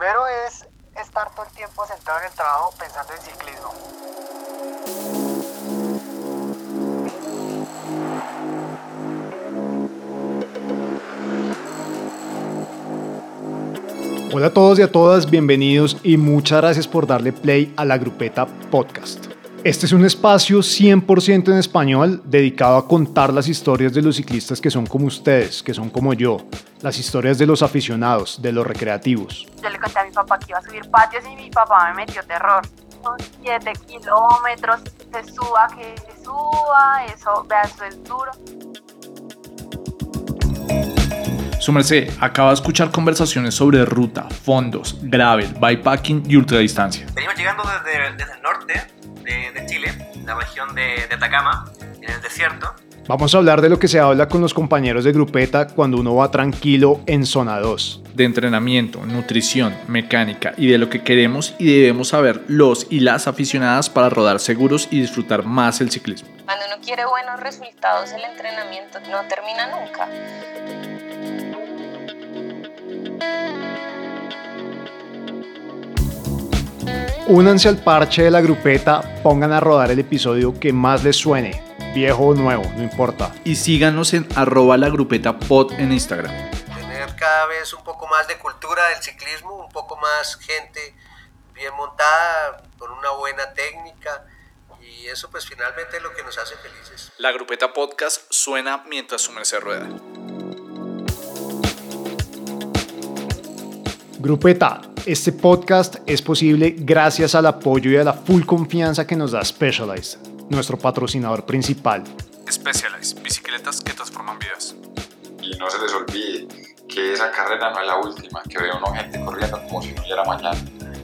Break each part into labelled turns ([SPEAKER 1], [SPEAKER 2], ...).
[SPEAKER 1] primero es estar todo el tiempo sentado en el trabajo pensando en ciclismo.
[SPEAKER 2] Hola a todos y a todas, bienvenidos y muchas gracias por darle play a la Grupeta Podcast. Este es un espacio 100% en español dedicado a contar las historias de los ciclistas que son como ustedes, que son como yo, las historias de los aficionados, de los recreativos.
[SPEAKER 3] Yo le conté a mi papá que iba a subir patios y mi papá me metió terror. Son 7 kilómetros, se suba, que se suba, eso, vea, eso es duro.
[SPEAKER 4] Su merced acaba de escuchar conversaciones sobre ruta, fondos, gravel, bikepacking y ultradistancia.
[SPEAKER 5] Venimos llegando desde, desde el norte de, de Chile, la región de, de Atacama, en el desierto.
[SPEAKER 2] Vamos a hablar de lo que se habla con los compañeros de grupeta cuando uno va tranquilo en zona 2.
[SPEAKER 4] De entrenamiento, nutrición, mecánica y de lo que queremos y debemos saber los y las aficionadas para rodar seguros y disfrutar más el ciclismo.
[SPEAKER 6] Cuando uno quiere buenos resultados, el entrenamiento no termina nunca.
[SPEAKER 2] Únanse al parche de la grupeta, pongan a rodar el episodio que más les suene, viejo o nuevo, no importa.
[SPEAKER 4] Y síganos en arroba la grupeta pod en Instagram.
[SPEAKER 7] Tener cada vez un poco más de cultura del ciclismo, un poco más gente bien montada, con una buena técnica. Y eso pues finalmente es lo que nos hace felices.
[SPEAKER 4] La grupeta podcast suena mientras su merced rueda.
[SPEAKER 2] Grupeta, este podcast es posible gracias al apoyo y a la full confianza que nos da Specialized, nuestro patrocinador principal.
[SPEAKER 4] Specialized, bicicletas que transforman vidas.
[SPEAKER 8] y no se les olvide que esa carrera no es la última, que ve uno gente corriendo como si no hubiera mañana.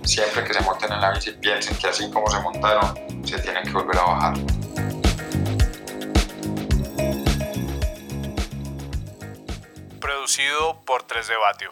[SPEAKER 8] Siempre que se monten en la bici piensen que así como se montaron, se tienen que volver a bajar.
[SPEAKER 4] Producido por 3 de Batio.